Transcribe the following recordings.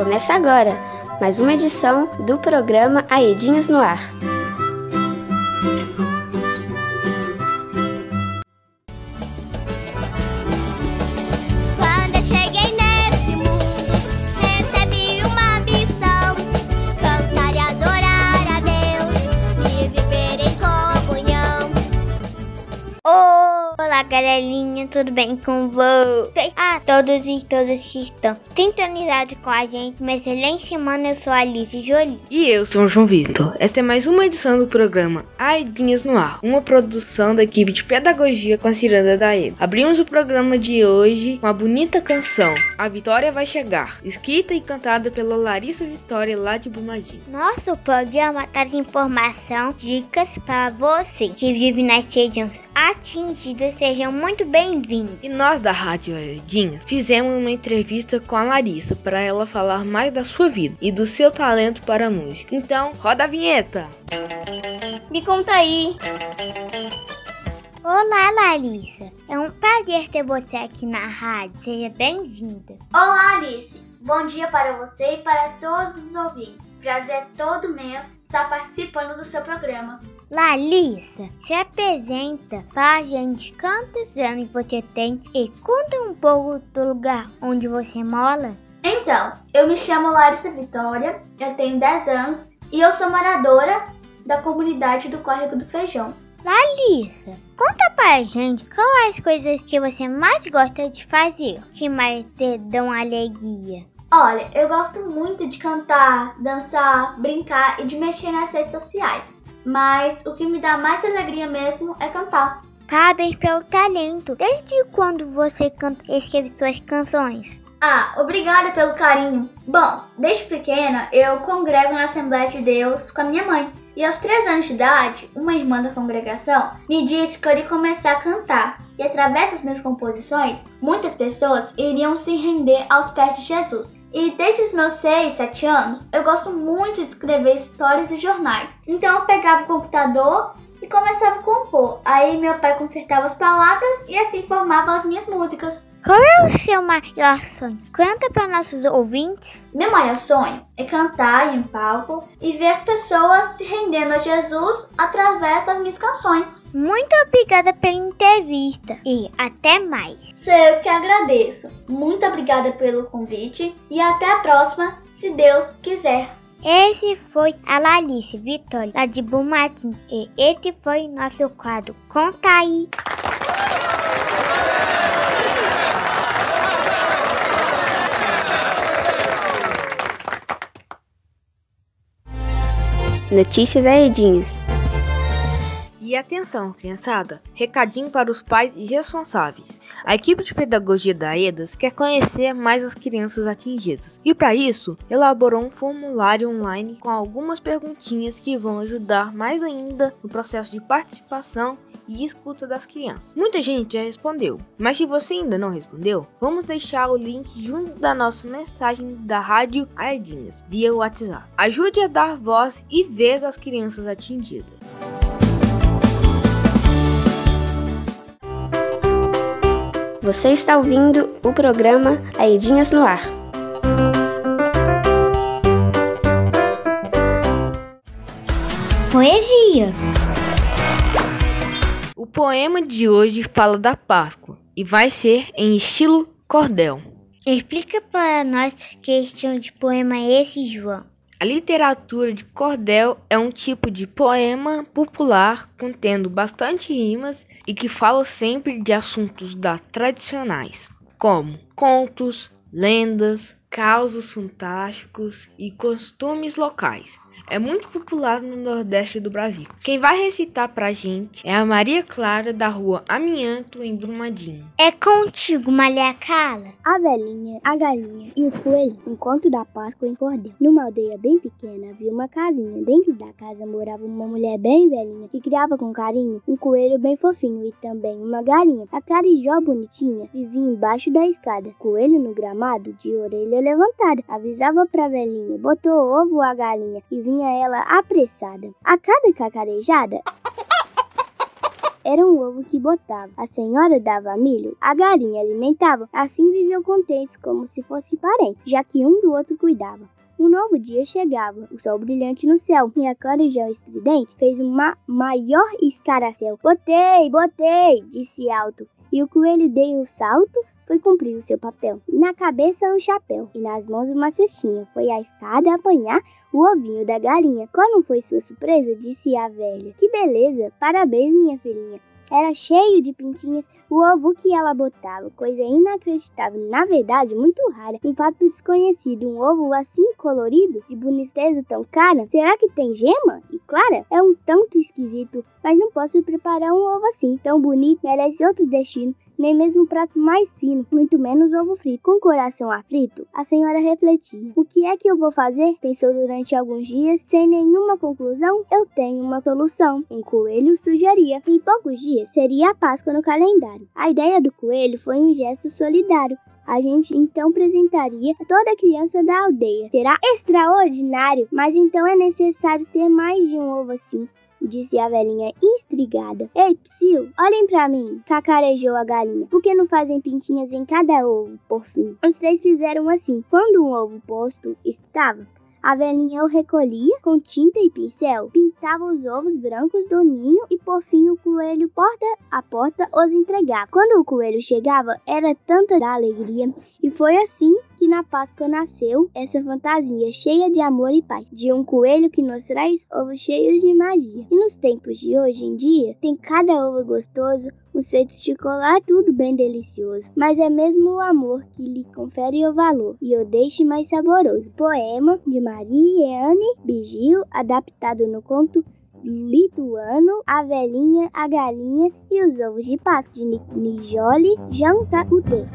Começa agora mais uma edição do programa Aedinhas no Ar. Tudo bem com vocês? A todos e todas que estão sintonizados com a gente, uma excelente semana. Eu sou a Alice Jolie. E eu sou o João Vitor. Esta é mais uma edição do programa Aidinhas no Ar, uma produção da equipe de pedagogia com a Ciranda da EDA. Abrimos o programa de hoje com a bonita canção A Vitória Vai Chegar, escrita e cantada pela Larissa Vitória lá de Brumadinho. Nosso programa traz informação, dicas para você que vive nas regiões atingidas. Sejam muito bem-vindos. E nós da Rádio Aidinhas fizemos uma entrevista com a Larissa para ela falar mais da sua vida e do seu talento para a música. Então, roda a vinheta! Me conta aí. Olá, Larissa. É um prazer ter você aqui na rádio. Seja bem-vinda. Olá, Alice. Bom dia para você e para todos os ouvintes. Prazer é todo meu estar participando do seu programa. Larissa, se apresenta para a gente quantos anos você tem e conta um pouco do lugar onde você mora. Então, eu me chamo Larissa Vitória, eu tenho 10 anos e eu sou moradora da comunidade do Córrego do Feijão. Larissa, conta pra gente quais as coisas que você mais gosta de fazer, que mais te dão alegria. Olha, eu gosto muito de cantar, dançar, brincar e de mexer nas redes sociais. Mas o que me dá mais alegria mesmo é cantar. Parabéns pelo talento. Desde quando você canta escreve suas canções? Ah, obrigada pelo carinho. Bom, desde pequena eu congrego na Assembleia de Deus com a minha mãe. E aos 3 anos de idade, uma irmã da congregação me disse que eu iria começar a cantar. E através das minhas composições, muitas pessoas iriam se render aos pés de Jesus. E desde os meus 6, 7 anos, eu gosto muito de escrever histórias e jornais. Então eu pegava o computador começava a compor. Aí meu pai consertava as palavras e assim formava as minhas músicas. Qual é o seu maior sonho? Conta para nossos ouvintes. Meu maior sonho é cantar em palco e ver as pessoas se rendendo a Jesus através das minhas canções. Muito obrigada pela entrevista e até mais. Sou eu que agradeço. Muito obrigada pelo convite e até a próxima, se Deus quiser. Esse foi a Lalice Vitória, lá de Bumatim, e esse foi nosso quadro Conta aí. Notícias Aedinhas. E atenção, criançada! Recadinho para os pais e responsáveis. A equipe de pedagogia da EDAS quer conhecer mais as crianças atingidas e, para isso, elaborou um formulário online com algumas perguntinhas que vão ajudar mais ainda no processo de participação e escuta das crianças. Muita gente já respondeu, mas se você ainda não respondeu, vamos deixar o link junto da nossa mensagem da Rádio Aedinhas via WhatsApp. Ajude a dar voz e vez às crianças atingidas. Você está ouvindo o programa Aedinhas no Ar. Poesia. O poema de hoje fala da Páscoa e vai ser em estilo cordel. Explica para nós que estilo de poema é esse, João. A literatura de cordel é um tipo de poema popular contendo bastante rimas e que fala sempre de assuntos da tradicionais, como contos, lendas, causos fantásticos e costumes locais. É muito popular no Nordeste do Brasil. Quem vai recitar pra gente é a Maria Clara da rua Amianto, em Brumadinho. É contigo, Maria. A velhinha, a galinha e o coelho, conto da Páscoa em Cordel. Numa aldeia bem pequena havia uma casinha. Dentro da casa morava uma mulher bem velhinha que criava com carinho um coelho bem fofinho e também uma galinha. A carijó bonitinha vivia embaixo da escada. Coelho no gramado, de orelha levantada, avisava pra velhinha, botou ovo a galinha e vinha ela apressada. A cada cacarejada, era um ovo que botava. A senhora dava milho, a galinha alimentava. Assim viviam contentes como se fossem parentes, já que um do outro cuidava. Um novo dia chegava, o sol brilhante no céu, e a corujão estridente fez um ma maior escaracel. Botei, botei, disse alto, e o coelho deu um salto, foi cumprir o seu papel. Na cabeça um chapéu e nas mãos uma cestinha. Foi à escada apanhar o ovinho da galinha. Qual foi sua surpresa? disse a velha. Que beleza! Parabéns, minha filhinha. Era cheio de pintinhas o ovo que ela botava, coisa inacreditável, na verdade muito rara, um fato desconhecido, um ovo assim colorido, de boniteza tão cara. Será que tem gema? E clara? É um tanto esquisito, mas não posso preparar um ovo assim, tão bonito, merece outro destino nem mesmo prato mais fino, muito menos ovo frito. Com o coração aflito, a senhora refletia. O que é que eu vou fazer? Pensou durante alguns dias, sem nenhuma conclusão. Eu tenho uma solução. Um coelho sugeria. Em poucos dias seria a Páscoa no calendário. A ideia do coelho foi um gesto solidário a gente então apresentaria a toda criança da aldeia. Será extraordinário, mas então é necessário ter mais de um ovo assim disse a velhinha intrigada. Ei, psiu, olhem para mim, cacarejou a galinha. Por que não fazem pintinhas em cada ovo, por fim? Os três fizeram assim. Quando um ovo posto estava, a velhinha o recolhia com tinta e pincel, pintava os ovos brancos do ninho e por fim o coelho porta a porta os entregava. Quando o coelho chegava, era tanta da alegria e foi assim que na Páscoa nasceu essa fantasia cheia de amor e paz, de um coelho que nos traz ovos cheios de magia. E nos tempos de hoje em dia, tem cada ovo gostoso, um feito de chocolate, tudo bem delicioso. Mas é mesmo o amor que lhe confere o valor e o deixe mais saboroso. Poema de Maria Anne Bigil, adaptado no conto lituano, a velhinha, a galinha e os ovos de Páscoa de Nijoli Jantaute.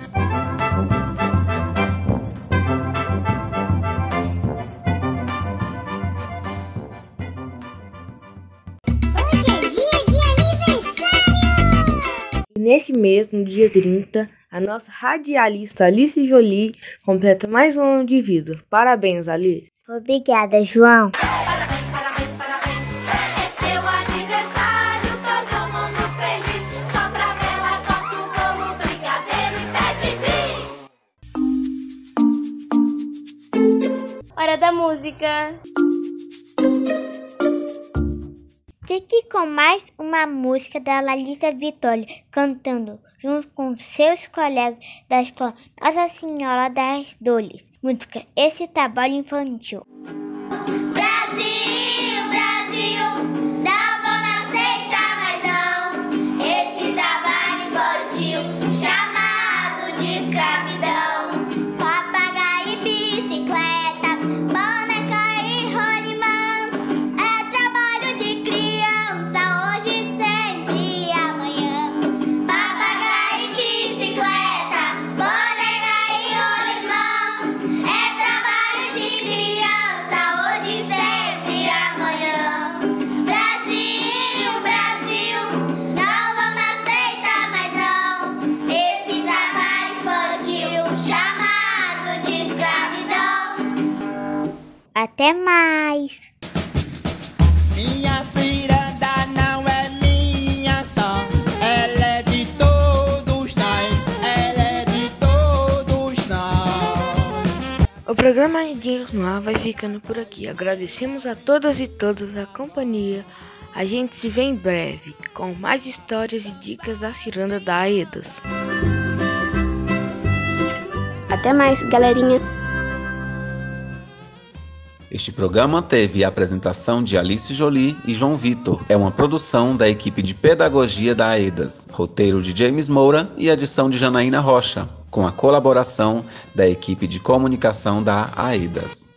Nesse mês, no dia 30, a nossa radialista Alice Jolie completa mais um ano de vida. Parabéns, Alice. Obrigada, João. Parabéns, parabéns, parabéns. É seu aniversário, todo mundo feliz. Só pra vela, corta o bolo, brigadeiro e pede bis. Hora da música. Com mais uma música da Larissa Vitória, cantando junto com seus colegas da escola Nossa Senhora das Dores. Música Esse Trabalho Infantil. Até mais! Minha ciranda não é minha só, ela é de todos nós, ela é de todos nós. O programa Redinhos no Ar vai ficando por aqui. Agradecemos a todas e todos a companhia. A gente se vê em breve com mais histórias e dicas da ciranda da Aedas. Até mais, galerinha. Este programa teve a apresentação de Alice Jolie e João Vitor. É uma produção da equipe de pedagogia da AEDAS, roteiro de James Moura e edição de Janaína Rocha, com a colaboração da equipe de comunicação da AEDAS.